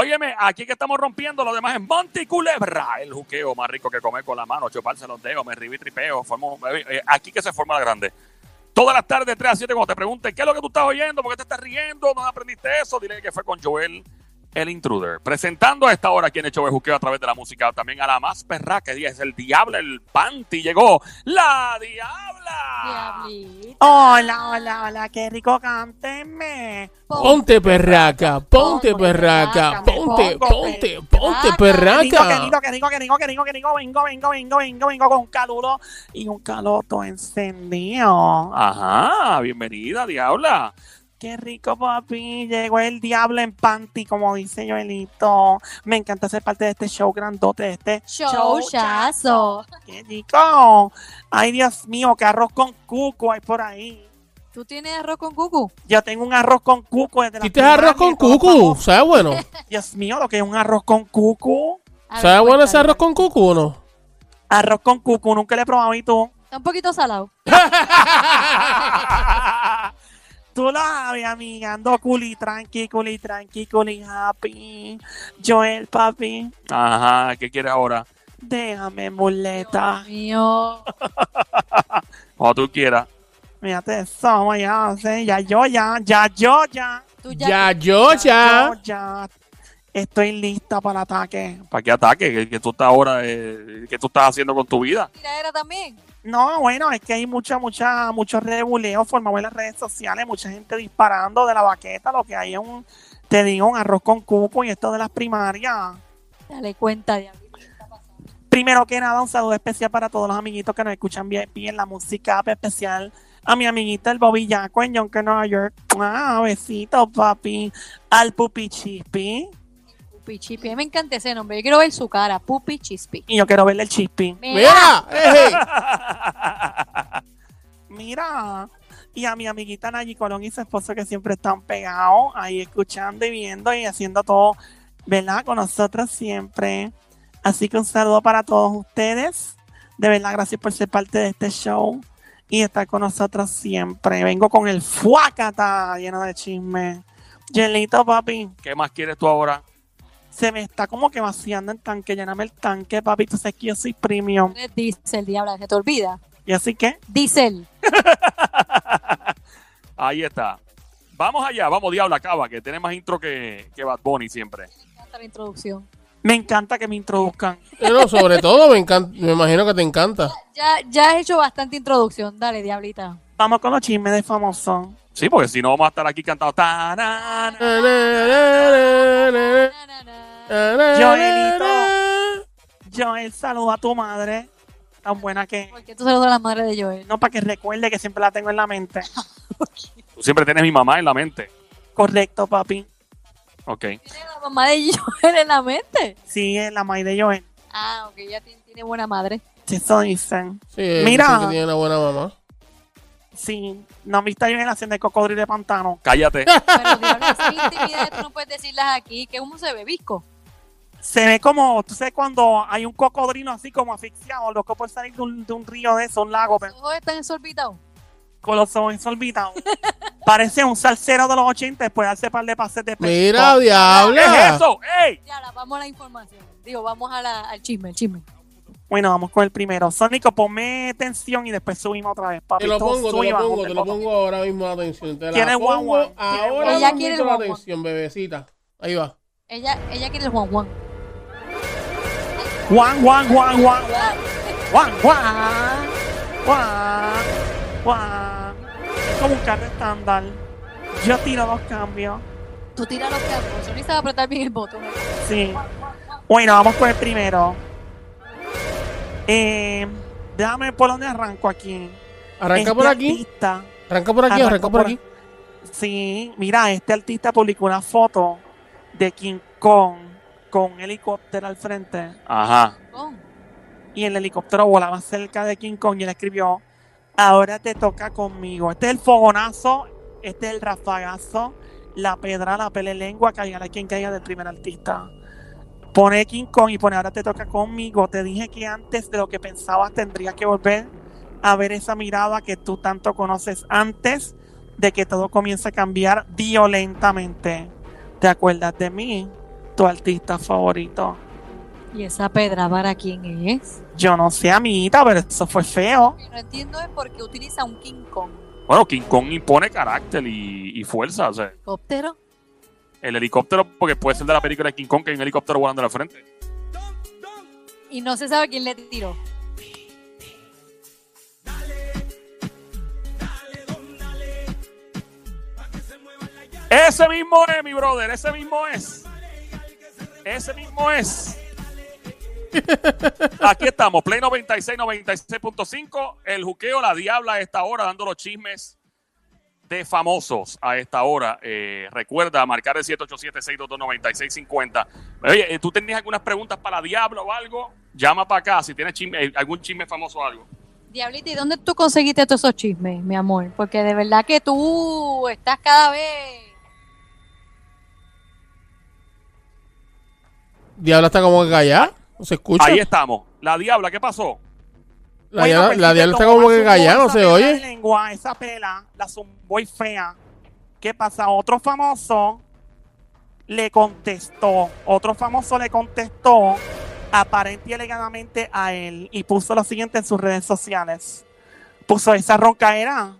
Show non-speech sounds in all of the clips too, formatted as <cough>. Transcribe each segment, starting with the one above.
Óyeme, aquí que estamos rompiendo, lo demás es Monty Culebra, el juqueo más rico que comer con la mano, chuparse los dedos, me ribí tripeo, formo- eh, aquí que se forma la grande. Todas las tardes, 3 a 7, cuando te pregunten qué es lo que tú estás oyendo, por qué te estás riendo, no aprendiste eso, dile que fue con Joel, el intruder. Presentando a esta hora aquí en el show de juqueo a través de la música, también a la más perra que es el diablo, el panty, llegó la diabla. Diablita. Hola, hola, hola, qué rico, cántenme. Ponte perraca, ponte Ponte perraca, ponte, ponte, ponte perraca. Qué rico, qué rico, qué rico, qué rico, qué rico, vengo, vengo, vengo, vengo, vengo con un caluro y un caloto encendido. Ajá, bienvenida, diabla. Qué rico, papi. Llegó el diablo en panty, como dice Joelito. Me encanta ser parte de este show grandote, de este Showchazo. Qué rico. Ay, Dios mío, qué arroz con cuco hay por ahí. ¿Tú tienes arroz con cucu? Yo tengo un arroz con cuco desde la ¿Hiciste arroz con cucu? ¿Sabe bueno? <laughs> Dios mío, lo que es un arroz con cuco. A ver, ¿Sabe bueno ese arroz con cucu o no? Arroz con cuco, nunca le he probado y tú. Está un poquito salado. <laughs> Tú lo sabes, amiga. Ando culi tranqui, culi tranqui, culi happy. Joel, papi, Ajá, ¿qué quieres ahora? déjame muleta. Mío. <laughs> Cuando tú quieras. Mírate eso, ya sé, ya yo, ya, ya yo, ya. Tú ya. Ya, yo, ya. Yo ya estoy lista para el ataque. ¿Para qué ataque? ¿Qué, qué tú estás ahora, eh, qué tú estás haciendo con tu vida? Tiradera también. No, bueno, es que hay mucha, mucha, mucho rebuleo formado en las redes sociales, mucha gente disparando de la baqueta, lo que hay es un, te digo, un arroz con cuco y esto de las primarias. Dale cuenta, diablita. Primero que nada, un saludo especial para todos los amiguitos que nos escuchan VIP en la música especial. A mi amiguita el Bobby Yaco en Yonkers, Nueva York. Ah, besito, papi. Al Pupi Chispi. Pupi Chispi. A mí me encanta ese nombre. Yo quiero ver su cara. Pupi Chispi. Y yo quiero verle el Chispi. Mira. <laughs> Mira. Y a mi amiguita Nayi Colón y su esposo que siempre están pegados ahí escuchando y viendo y haciendo todo, ¿verdad? Con nosotros siempre. Así que un saludo para todos ustedes. De verdad, gracias por ser parte de este show y estar con nosotros siempre. Vengo con el fuacata lleno de chisme. Jelito, papi, ¿Qué más quieres tú ahora? Se me está como que vaciando el tanque. Lléname el tanque, papi. Tú sabes que yo soy premium. Eres Diesel, diabla. Se te olvida. ¿Y así que? Diesel. <laughs> Ahí está. Vamos allá, vamos, Diabla, acaba, que tiene más intro que, que Bad Bunny siempre. Me encanta la introducción. Me encanta que me introduzcan. Pero sobre todo me encanta, me imagino que te encanta. Ya, ya has hecho bastante introducción. Dale, diablita. Vamos con los chismes de famoso. Sí, porque si no vamos a estar aquí cantando. "Tarana". Joel, saluda a tu madre. Tan buena que. ¿Por qué tú saludas a la madre de Joel? No, para que recuerde que siempre la tengo en la mente. <laughs> Tú siempre tienes mi mamá en la mente. Correcto, papi. Ok. ¿Tiene la mamá de Joel en la mente? Sí, es la madre de Joel. Ah, ok. Ya tiene, tiene buena madre. Sí, Eso dicen. Sí, Mira. dicen que tiene una buena mamá. Sí. No han visto a Joel haciendo el cocodrilo de pantano. Cállate. Pero diabla, esas intimidades tú no puedes decirlas aquí. que ¿Cómo se ve, Visco? Se ve como, tú sabes, cuando hay un cocodrilo así como asfixiado, loco por salir de un, de un río de eso, un lago, pero Los ojos están exorbitados. con los ojos ensorbitados. <laughs> Parece un salsero de los 80 después de darse par de pases de pesca. Mira, ¿Qué diabla. es eso? ¡Ey! Ya, la- vamos a la información. Digo, vamos a la- al chisme, el chisme. Bueno, vamos con el primero. Sónico, ponme tensión y después subimos otra vez. Papi, Te lo pongo, te lo pongo, te te lo pongo ahora mismo la atención. Te la ¿Quieres pongo guau, guau? ahora ¿Quieres Ella mismo quiere el la atención, bebecita. Ahí va. Ella, ella quiere el Juan Juan. Juan, Juan, Juan, Juan, Juan, Juan, Juan, Juan. Es como un carro estándar. Yo tiro dos cambios. Tú tiras los cabos. Sony sabe apretar bien el botón. Sí. Bueno, vamos con el primero. Eh, déjame por dónde arranco aquí. Arranca Este por aquí. artista- Arranca por aquí, arranca por por aquí. Sí, mira, este artista publicó una foto de King Kong con un helicóptero al frente. Ajá. Oh, y el helicóptero volaba cerca de King Kong y él escribió, ahora te toca conmigo. Este es el fogonazo, este es el rafagazo, la pedra, la pelelengua, caiga quien caiga del primer artista. Pone King Kong y pone, ahora te toca conmigo. Te dije que antes de lo que pensabas tendrías que volver a ver esa mirada que tú tanto conoces antes de que todo comience a cambiar violentamente. ¿Te acuerdas de mí? Tu artista favorito. ¿Y esa pedra para quién es? Yo no sé, amiguita, pero eso fue feo. Lo que no entiendo es por qué utiliza un King Kong. Bueno, King Kong impone carácter y, y fuerza. O sea, ¿Helicóptero? el helicóptero, porque puede ser de la película de King Kong, que hay un helicóptero volando a la frente. Y no se sabe quién le tiró. Ese mismo es, mi brother, ese mismo es. Ese mismo es. Aquí estamos, Play 96, 96.5. El juqueo, la diabla a esta hora, dando los chismes de famosos a esta hora. Eh, recuerda marcar el 787-622-9650. Oye, eh, ¿tú tenías algunas preguntas para la diabla o algo? Llama para acá si tienes eh, algún chisme famoso o algo. Diablita, ¿y dónde tú conseguiste todos esos chismes, mi amor? Porque de verdad que tú estás cada vez... Diabla está como que callada. No se escucha. Ahí estamos. La diabla, ¿qué pasó? La, Bueno, diabla, la está como que callada, no se de oye. lengua, esa pela, la zumbó y fea. ¿Qué pasa? Otro famoso le contestó, otro famoso le contestó aparente y alegadamente a él y puso lo siguiente en sus redes sociales. Puso esa roncaera,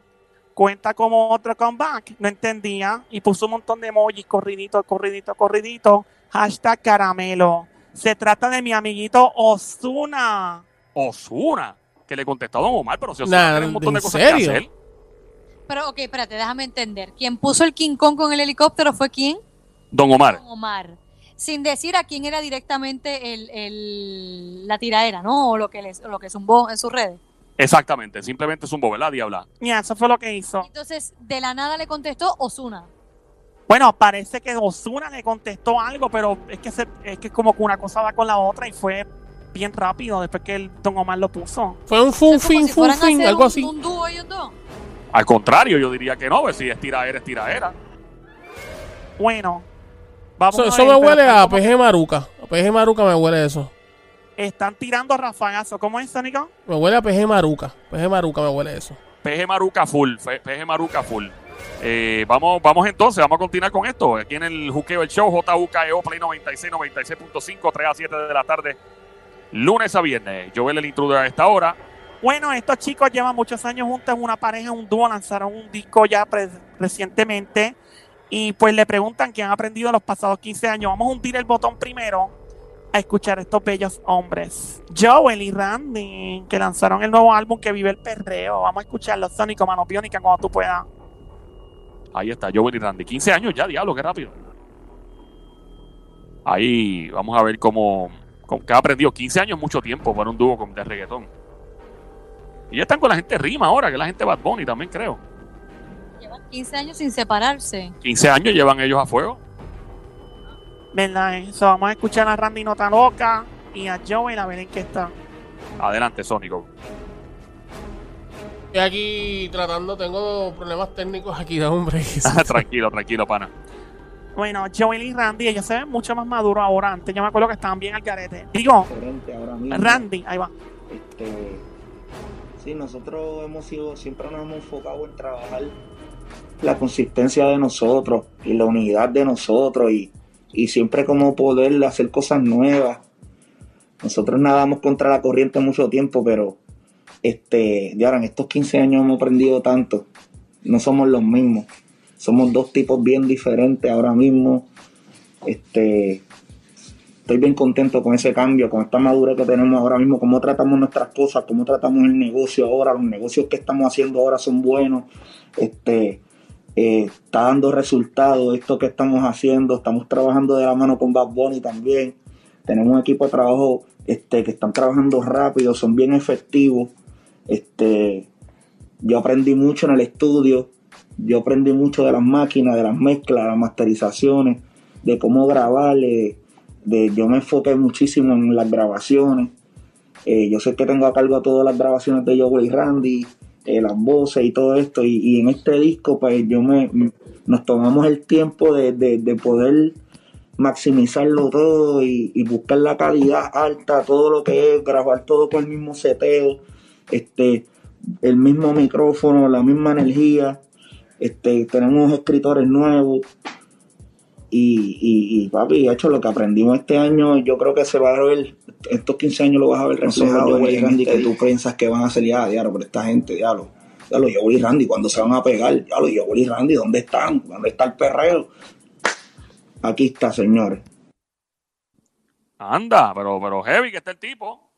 cuenta como otro comeback, no entendía y puso un montón de emojis, corridito, corridito, corridito, hashtag caramelo. Se trata de mi amiguito Osuna. Osuna, que le contestó a Don Omar, pero si Nah, Osuna tiene un montón de ¿en cosas serio? que hacer. Pero, ok, espérate, déjame entender. ¿Quién puso el King Kong con el helicóptero fue quién? Don Omar. Don Omar. Sin decir a quién era directamente el, el- la tiraera, ¿no? O lo que, les, o lo que zumbó en sus redes. Exactamente, simplemente es un bobo, ¿verdad, diabla? Mira, eso fue lo que hizo. Entonces, de la nada le contestó Osuna. Bueno, parece que Osuna le contestó algo, pero es que, se- es que como que una cosa va con la otra y fue bien rápido después que el Don Omar lo puso. Fue un Es como funfin, si funfin, hacer algo un- así. Un dúo ellos dos. Al contrario, yo diría que no, pues si es tiraera, es tiraera. Bueno, vamos Eso, a eso ver, me pero huele a como- PG Maruca. A PG Maruca me huele eso. Están tirando rafagazos. ¿Cómo es, Sónico? Me huele a PG Maruca. PG Maruca me huele eso. PG Maruca full, PG Maruca full. Eh, vamos, vamos entonces, vamos a continuar con esto. Aquí en el Juqueo, el show, JUKEO, Play 96, 96.5, 3 a 7 de la tarde, lunes a viernes. Joel el intruder a esta hora. Bueno, estos chicos llevan muchos años juntos, una pareja, un dúo, lanzaron un disco ya recientemente y pues le preguntan qué han aprendido en los pasados 15 años. Vamos a hundir el botón primero a escuchar estos bellos hombres. Joel y Randy, que lanzaron el nuevo álbum que vive el perreo. Vamos a escucharlo, Sónico, mano biónica, cuando tú puedas. Ahí está, Joel y Randy. 15 años ya, diablo, qué rápido. Ahí vamos a ver cómo, cómo que ha aprendido. 15 años es mucho tiempo para un dúo de reggaetón. Y ya están con la gente rima ahora, que la gente Bad Bunny también creo. Llevan 15 años sin separarse. 15 años llevan ellos a fuego. ¿Verdad? Eso, vamos a escuchar a Randy Nota Loca y a Joel a ver en qué está. Adelante, Sónico. Estoy aquí tratando, tengo problemas técnicos aquí, de hombre. <laughs> tranquilo, tranquilo, pana. Bueno, Joel y Randy, ellos se ven mucho más maduros ahora. Antes yo me acuerdo que estaban bien al garete. Digo, diferente ahora mismo. Randy, ahí va. Este, sí, nosotros hemos sido, siempre nos hemos enfocado en trabajar la consistencia de nosotros y la unidad de nosotros y, y siempre como poder hacer cosas nuevas. Nosotros nadamos contra la corriente mucho tiempo, pero este, ya ahora en estos 15 años hemos aprendido tanto. No somos los mismos. Somos dos tipos bien diferentes ahora mismo. Este, estoy bien contento con ese cambio, con esta madurez que tenemos ahora mismo, cómo tratamos nuestras cosas, cómo tratamos el negocio ahora, los negocios que estamos haciendo ahora son buenos, este, eh, está dando resultados esto que estamos haciendo, estamos trabajando de la mano con Bad Bunny también, tenemos un equipo de trabajo este, que están trabajando rápido, son bien efectivos, este, yo aprendí mucho en el estudio, yo aprendí mucho de las máquinas, de las mezclas, de las masterizaciones, de cómo grabar, eh, de, yo me enfoqué muchísimo en las grabaciones. Eh, yo sé que tengo a cargo todas las grabaciones de Joel y Randy, eh, las voces y todo esto. Y, en este disco, pues yo me, nos tomamos el tiempo de, de- de poder maximizarlo todo y, y buscar la calidad alta, todo lo que es, grabar todo con el mismo seteo, este, el mismo micrófono, la misma energía. Este, tenemos escritores nuevos, Y, y, y papi, hecho lo que aprendimos este año, yo creo que se va a ver, estos 15 años lo vas a ver reflejado en el Randy que tú piensas que van a salir a diablo, pero esta gente, diablo, diablo, yo y Randy, cuando se van a pegar, diablo, yo y Randy, ¿dónde están? ¿Dónde está el perreo? Aquí está, señores. Anda, pero, pero heavy que está el tipo.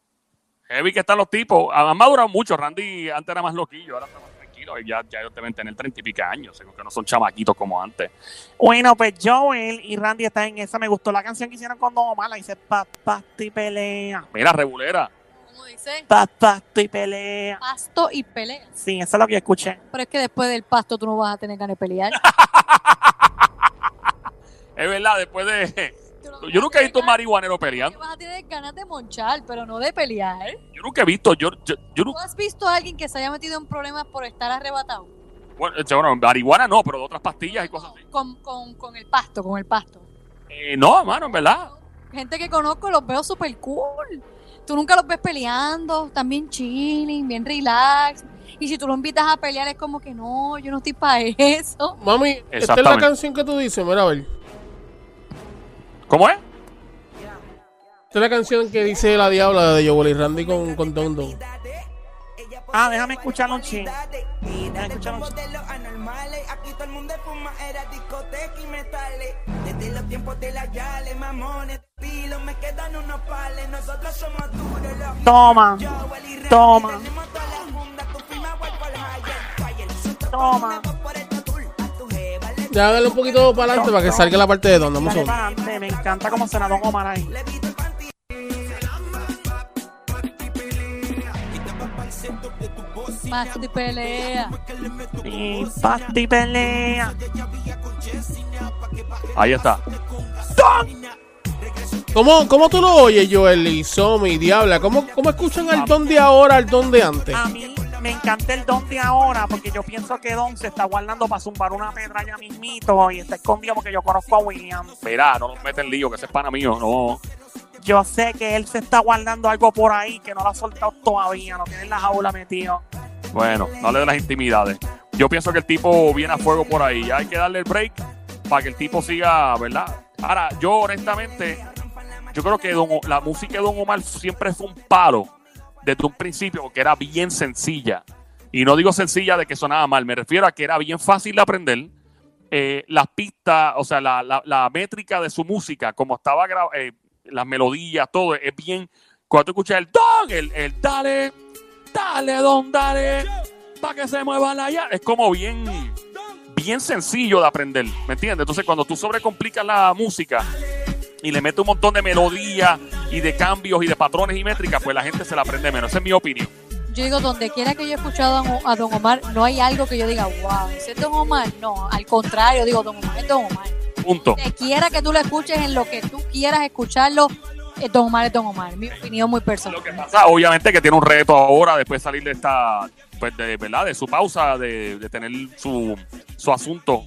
Heavy que están los tipos. Han madurado mucho. Randy antes era más loquillo, ahora está más tranquilo. Y ya, ya deben tener treinta y pico años, según que no son chamaquitos como antes. Bueno, pues Joel y Randy están en esa. Me gustó la canción que hicieron con Don Omar. La dice Papasto y pelea. Mira, regulera. Como dice, Papasto y pelea. pasto y pelea. Sí, eso es lo que yo escuché. Pero es que después del pasto tú no vas a tener ganas de pelear. <laughs> Es verdad, después de. Yo nunca he visto marihuanero peleando. Vas a tener ganas de monchar, pero no de pelear. Yo nunca he visto. Yo, yo, yo ¿Tú has visto a alguien que se haya metido en problemas por estar arrebatado? Bueno, eh, bueno, marihuana no, pero de otras pastillas y cosas así. Con, con, con el pasto, con el pasto. Eh, no, hermano, en verdad. Gente que conozco los veo super cool. Tú nunca los ves peleando, están bien chilling, bien relax. Y si tú lo invitas a pelear es como que no, yo no estoy para <laughs> eso. Mami, esta es la canción que tú dices, mira a ver. ¿Cómo es? Esta es la canción que dice la diabla de Joel y Randy con, con Don Don. Ah, déjame escucharlo un ching. Vida de escuchamos. modelos anormales. Aquí todo el mundo fuma, era discoteca y metales. Desde los tiempos de la Yale, mamones, estilo, me quedan unos pales. Nosotros somos duros, los Toma. Toma. Tenemos Ya darle un poquito para adelante para que salga la parte de Don. Un Dale para adelante. Me encanta cómo suena Don Omar ahí. y pelea. Y pasto y pelea. Ahí está. ¿Cómo, ¿Cómo tú lo oyes, Joel y Somi, Diabla? ¿Cómo, ¿Cómo escuchan al Don de ahora al Don de antes? A mí me encanta el Don de ahora porque yo pienso que Don se está guardando para zumbar una pedra ya mismito y está escondido porque yo conozco a William. Mira, no nos meten lío, que ese es pana mío. No. Yo sé que él se está guardando algo por ahí que no lo ha soltado todavía, no tiene en la jaula metido. Bueno, no le de las intimidades. Yo pienso que el tipo viene a fuego por ahí. Ya hay que darle el break para que el tipo siga, ¿verdad? Ahora, yo honestamente, yo creo que Don la música de Don Omar siempre fue un palo desde un principio, porque era bien sencilla. Y no digo sencilla de que sonaba mal, me refiero a que era bien fácil de aprender. Eh, las pistas, o sea, la, la- métrica de su música, como estaba grabada, las melodías, todo, es bien. Cuando tú escuchas el don, el, el dale, dale, don, dale, para que se mueva la ya, es como bien, bien sencillo de aprender, ¿me entiendes? Entonces, cuando tú sobrecomplicas la música y le metes un montón de melodías y de cambios y de patrones y métricas, pues la gente se la aprende menos. Esa es mi opinión. Yo digo, donde quiera que yo he escuchado a Don- Omar, no hay algo que yo diga, wow, ese es Don Omar. No, al contrario, digo, Don Omar es Don Omar. Punto. Donde quiera que tú lo escuches en lo que tú quieras escucharlo, eh, Don Omar es Don Omar. Mi opinión muy personal. Lo que pasa, obviamente, que tiene un reto ahora después de salir de esta, pues, de verdad, de su pausa, de, de tener su, su asunto.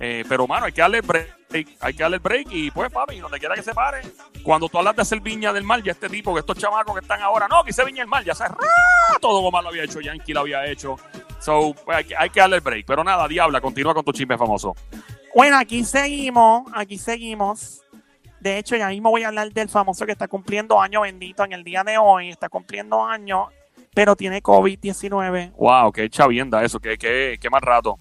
Eh, pero, mano, hay que darle break, hay que darle el break y, pues, papi, donde quiera que se pare. Cuando tú hablas de hacer Viña del Mar, ya este tipo, que estos chamacos que están ahora, no, que hice Viña del Mar, ya hace rato Don Omar lo había hecho, Yankee lo había hecho. So, pues, hay, que, hay que darle el break. Pero nada, Diabla, continúa con tu chisme famoso. Bueno, aquí seguimos, aquí seguimos. De hecho, ya mismo voy a hablar del famoso que está cumpliendo año bendito en el día de hoy. Está cumpliendo año, pero tiene COVID-19. Wow, qué chavienda eso, qué, qué, qué más rato.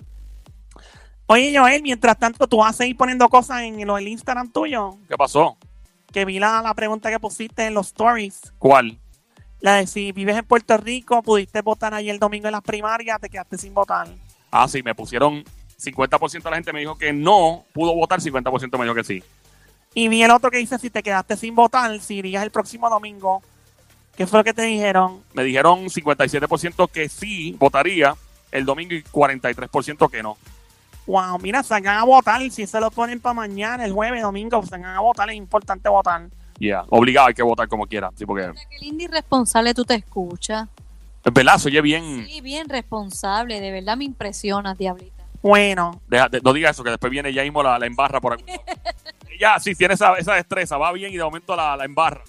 Oye, Joel, mientras tanto, tú vas a seguir poniendo cosas en del Instagram tuyo. ¿Qué pasó? Que vi la, la pregunta que pusiste en los stories. ¿Cuál? La de si vives en Puerto Rico, pudiste votar ayer el domingo en las primarias, te quedaste sin votar. Ah, sí, me pusieron 50% de la gente me dijo que no pudo votar, 50% me dijo que sí. Y vi el otro que dice si te quedaste sin votar, si irías el próximo domingo. ¿Qué fue lo que te dijeron? Me dijeron 57% que sí votaría el domingo y 43% que no. Wow, mira, salgan a votar. Si se lo ponen para mañana, el jueves, domingo, salgan a votar. Es importante votar. Ya, obligado hay que votar como quiera. Sí, porque Mira, Qué lindo y responsable tú te escuchas. es verdad, se oye bien. Sí, bien responsable. De verdad me impresionas, Diablita. Bueno, Deja- de- no diga eso, que después viene ya mismo la, la embarra por algún lado. <laughs> Ya, sí, tiene esa, esa destreza, va bien y de momento la, la embarra.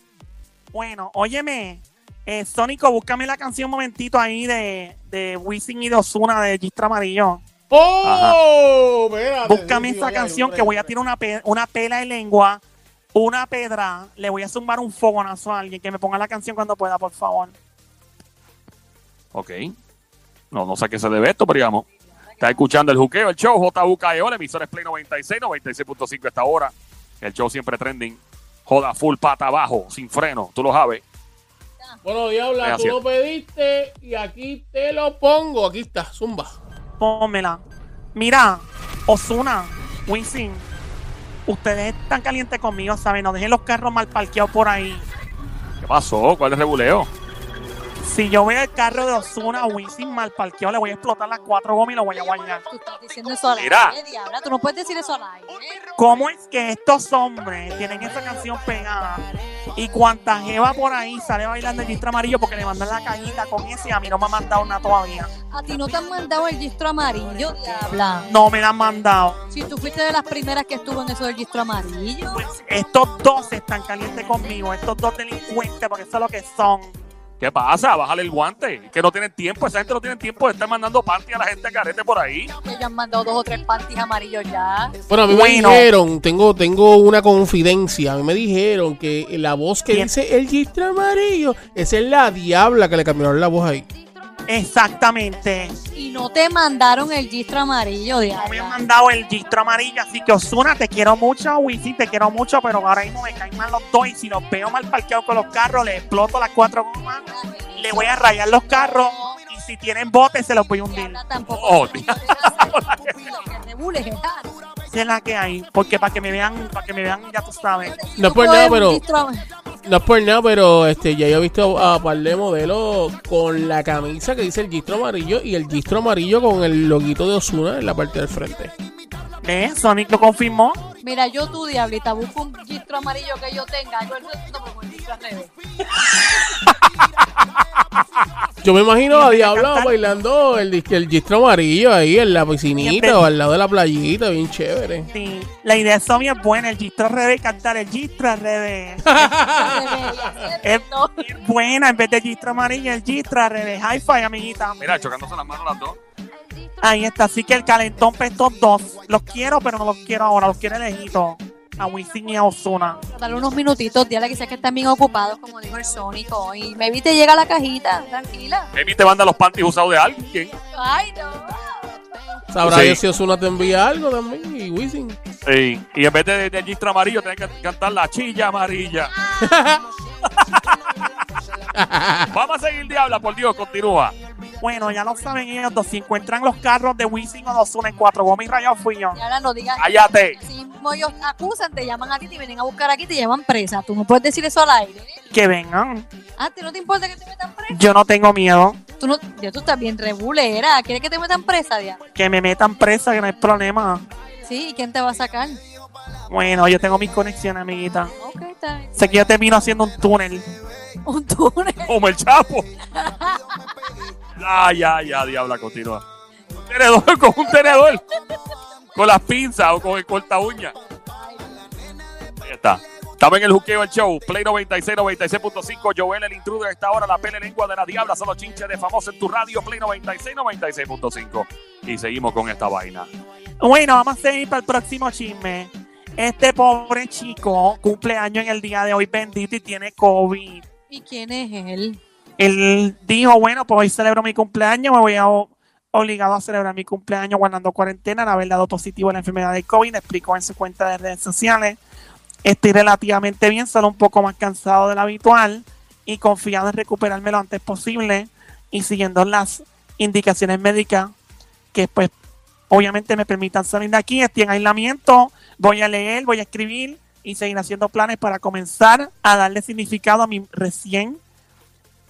bueno, óyeme. Eh, Sónico, búscame la canción un momentito ahí de, de Wisin y de Ozuna de Gistra Amarillo. ¡Oh! Espérate, Búscame esa canción que voy a tirar una, pe- una pela de lengua, una pedra, le voy a zumbar un fogonazo a alguien que me ponga la canción cuando pueda, por favor. Ok. No, no sé a qué se debe esto, pero digamos. Está escuchando el juqueo, el show JUKEO, la emisora es Play 96, 96.5 esta hora. El show siempre trending. Joda full pata abajo, sin freno, tú lo sabes. Bueno, Diabla, tú lo pediste y aquí te lo pongo. Aquí está, zumba. Pónmela. Mira, Osuna, Wisin, ustedes están calientes conmigo, ¿saben? No dejen los carros mal parqueados por ahí. ¿Qué pasó? ¿Cuál es el rebuleo? Si yo veo el carro de Osuna o Wisin mal parqueado, le voy a explotar las cuatro gomas y lo voy a guayar. Tú estás diciendo eso al Mira. aire, diabla. Tú no puedes decir eso al aire. ¿Cómo es que estos hombres tienen esa canción pegada y cuanta jeva por ahí sale bailando el distro amarillo porque le mandan la cajita con ese y a mí no me han mandado nada todavía? A ti no te han mandado el distro amarillo, diabla. No me la han mandado. Si tú fuiste de las primeras que estuvo en eso del distro amarillo. Pues estos dos están calientes conmigo, estos dos delincuentes, porque eso es lo que son. ¿Qué pasa? Bájale el guante. Que no tienen tiempo. Esa gente no tiene tiempo de estar mandando panty a la gente carete por ahí. Que ya han mandado dos o tres panties amarillos ya. Bueno, a mí Bueno. me dijeron, tengo, tengo una confidencia. A mí me dijeron que la voz que dice el gistro amarillo, esa es la diabla que le cambiaron la voz ahí. Exactamente. Y no te mandaron el distro amarillo, No me han mandado el distro amarillo, así que Osuna, te quiero mucho, Wisin, te quiero mucho, pero ahora mismo me caen mal los dos y si los veo mal parqueados con los carros, le exploto las cuatro gomas, le voy a rayar los carros y si tienen botes se los voy a hundir. Tampoco. Oh, <laughs> es la que hay, porque para que me vean, para que me vean, ya tú sabes. No es por nada, pero- No es por nada, pero este, ya yo he visto a par de modelos con la camisa que dice el gistro amarillo y el gistro amarillo con el loguito de Osuna en la parte del frente. ¿Ves? Sonic lo confirmó. Mira, yo tú, diablita, busco un distro amarillo que yo tenga. Yo el resto, pero con el distro al revés. <laughs> Yo me imagino a Diabla cantar. bailando el, el gistro amarillo ahí en la piscinita o al lado de la playita, bien chévere. Sí, la idea de Somi es buena, el gistro al revés, cantar el gistro al revés. <laughs> <laughs> Es buena, en vez de gistro amarillo, el gistro al revés. High five, amiguita. Mira, chocándose las manos las dos. Ahí está, así que el calentón para estos dos. Los quiero, pero no los quiero ahora, los quiero lejitos. A Wisin y a Ozuna. Dale unos minutitos, diabla, que sea que están bien ocupados, como dijo el Sónico. hoy. me vi te llega a la cajita, tranquila. Emi te manda los panties usados de alguien. Ay, no. Sabrá Sí. Dios si Osuna te envía algo también y Wisin. Sí. Y en vez de, del gistro amarillo, tienes que cantar la chilla amarilla. <laughs> Vamos a seguir, Diabla, por Dios, continúa. Bueno, ya lo saben ellos dos. Si encuentran los carros de Wisin o de Ozuna en cuatro gomas y rayados fui yo. Diabla, no digas. Cállate. Mismo ellos acusan, te llaman a ti, te vienen a buscar aquí, te llevan presa. Tú no puedes decir eso al aire. Que vengan. ¿A ti no te importa que te metan presa? Yo no tengo miedo. Tú, no, ya tú estás bien rebulera. ¿Quieres que te metan presa, diabla? Que me metan presa, que no hay problema. Sí, ¿y quién te va a sacar? Bueno, yo tengo mis conexiones, amiguita. Ok, está bien. Sé que yo termino haciendo un túnel. Un túnel. <laughs> Como el chapo. <laughs> Ah, ya, ya, Diabla, continúa. Un tenedor con un tenedor. Con las pinzas o con el corta uña. Ahí está. Estamos en el juqueo el show. Play 96, 96.5. Joel, el intruder. A esta hora la pele lengua de la diabla. Son los chinches de famoso en tu radio. Play 96, 96.5. Y seguimos con esta vaina. Bueno, vamos a seguir para el próximo chisme. Este pobre chico cumple año en el día de hoy, bendito, y tiene COVID. ¿Y quién es él? Él dijo, bueno, pues hoy celebro mi cumpleaños, me voy a obligado a celebrar mi cumpleaños guardando cuarentena, al haber dado positivo a la enfermedad de COVID, explicó en su cuenta de redes sociales. Estoy relativamente bien, solo un poco más cansado de lo habitual y confiado en recuperarme lo antes posible y siguiendo las indicaciones médicas que pues obviamente me permitan salir de aquí, estoy en aislamiento, voy a leer, voy a escribir y seguir haciendo planes para comenzar a darle significado a mi recién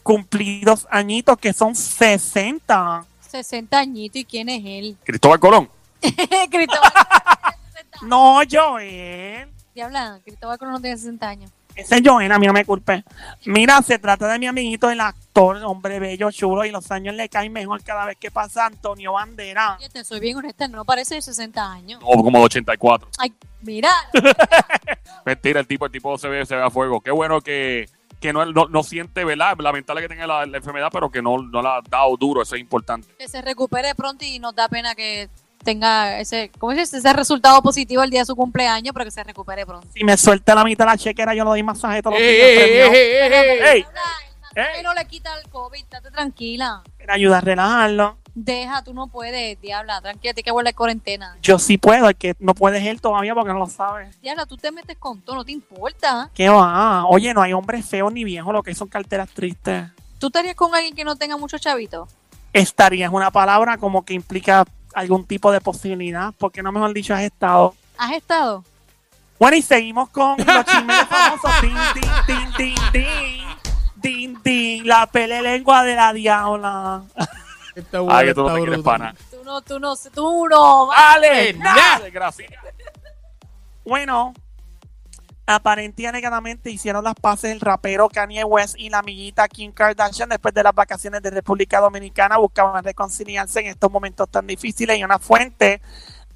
cumplidos añitos que son 60. 60 añitos. ¿Y quién es él? <laughs> Cristóbal Colón. Cristóbal. No, Joel. Diabla, Cristóbal Colón no tiene 60 <laughs> años. Ese es Joel, a mí no me culpe. Mira, se trata de mi amiguito, el actor, hombre bello, chulo, y los años le caen mejor cada vez que pasa Antonio Bandera. Oye, te soy bien honesta, no parece de 60 años. O como de 84. Ay, mira. <laughs> Mentira, el tipo, el tipo se ve, se ve a fuego. Qué bueno que, que no, no, no siente, ¿verdad? Lamentable que tenga la, la enfermedad, pero que no, no la ha dado duro. Eso es importante. Que se recupere pronto y nos da pena que tenga ese, ¿cómo se dice? Ese resultado positivo el día de su cumpleaños, pero que se recupere pronto. Si me suelta la mitad de la chequera, yo le doy masaje todos los Ey, días. ey, premio. ey, ey, ey, ey. ¡Ey! El ¡Ey! no le quita el COVID, estate tranquila. Para ayudar a relajarlo. Deja, tú no puedes, diabla, tranquila, tienes que volver cuarentena. Yo sí puedo, el que no puede es él todavía porque no lo sabe. Diabla, tú te metes con todo, no te importa. ¿Qué va? Oye, no hay hombres feos ni viejos, lo que son carteras tristes. ¿Tú estarías con alguien que no tenga muchos chavitos? Estaría es una palabra como que implica algún tipo de posibilidad, porque no mejor dicho has estado. ¿Has estado? Bueno, y seguimos con los chismes famosos. Tin, tin, tin, tin, tin. Tin, tin, la pele lengua de la diabla. Que tú no está te quieres brutal. pana. Tú no, tú no. ¡Nada! Desgracia. Bueno, aparente y alegadamente hicieron las paces el rapero Kanye West y la amiguita Kim Kardashian después de las vacaciones de República Dominicana. Buscaban reconciliarse en estos momentos tan difíciles y una fuente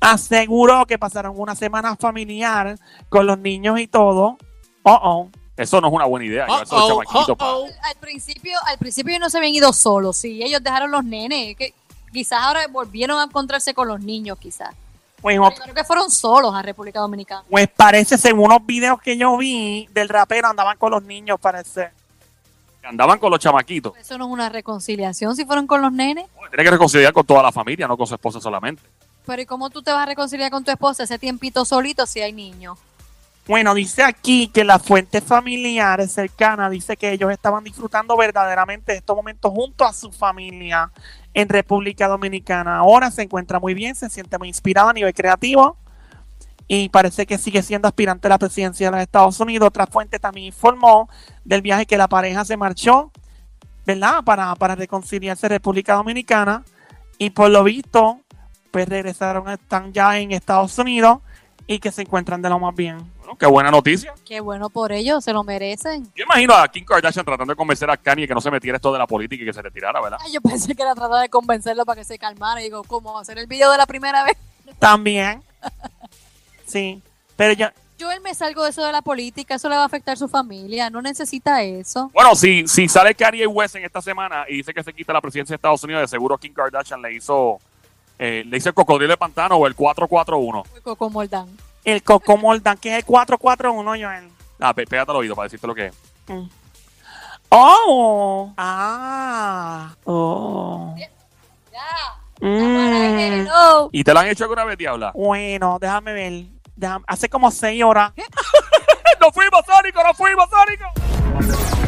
aseguró que pasaron una semana familiar con los niños y todo. Oh, oh. Eso no es una buena idea. Oh, oh, oh, oh. Al principio, al principio ellos no se habían ido solos, sí, ellos dejaron los nenes, que quizás ahora volvieron a encontrarse con los niños, quizás. Pero creo que fueron solos a República Dominicana. pues parece, según unos videos que yo vi del rapero, andaban con los niños, parece. Andaban con los chamaquitos. Eso no es una reconciliación si fueron con los nenes. Tiene que reconciliar con toda la familia, no con su esposa solamente. Pero ¿y cómo tú te vas a reconciliar con tu esposa ese tiempito solito si hay niños? Bueno, dice aquí que la fuente familiar cercana dice que ellos estaban disfrutando verdaderamente de estos momentos junto a su familia en República Dominicana. Ahora se encuentra muy bien, se siente muy inspirado a nivel creativo y parece que sigue siendo aspirante a la presidencia de los Estados Unidos. Otra fuente también informó del viaje que la pareja se marchó, ¿verdad? Para, para reconciliarse en República Dominicana y por lo visto, pues regresaron, están ya en Estados Unidos y que se encuentran de lo más bien. Bueno, qué buena noticia. Qué bueno por ellos, se lo merecen. Yo imagino a Kim Kardashian tratando de convencer a Kanye que no se metiera esto de la política y que se retirara, ¿verdad? Ay, yo pensé que era tratar de convencerlo para que se calmara. Y digo, ¿cómo hacer el video de la primera vez? También. <laughs> Sí. Pero yo, Yo él me salgo de eso de la política, eso le va a afectar a su familia, no necesita eso. Bueno, si, si sale Kanye West en esta semana y dice que se quita la presidencia de Estados Unidos, de seguro Kim Kardashian le hizo eh, le hizo el cocodrilo de pantano o el 441. Coco Moldán. El Coco Moldan, que es el 441, Joel. Ah, pégate al oído para decirte lo que es. Mm. Oh. Ah. Oh. Ya, Mm. hello. ¿Y te lo han hecho alguna vez, diabla? Bueno, déjame ver. Déjame- hace como seis horas. <laughs> ¡Nos fuimos, Sónico! ¡Nos fuimos, Sónico!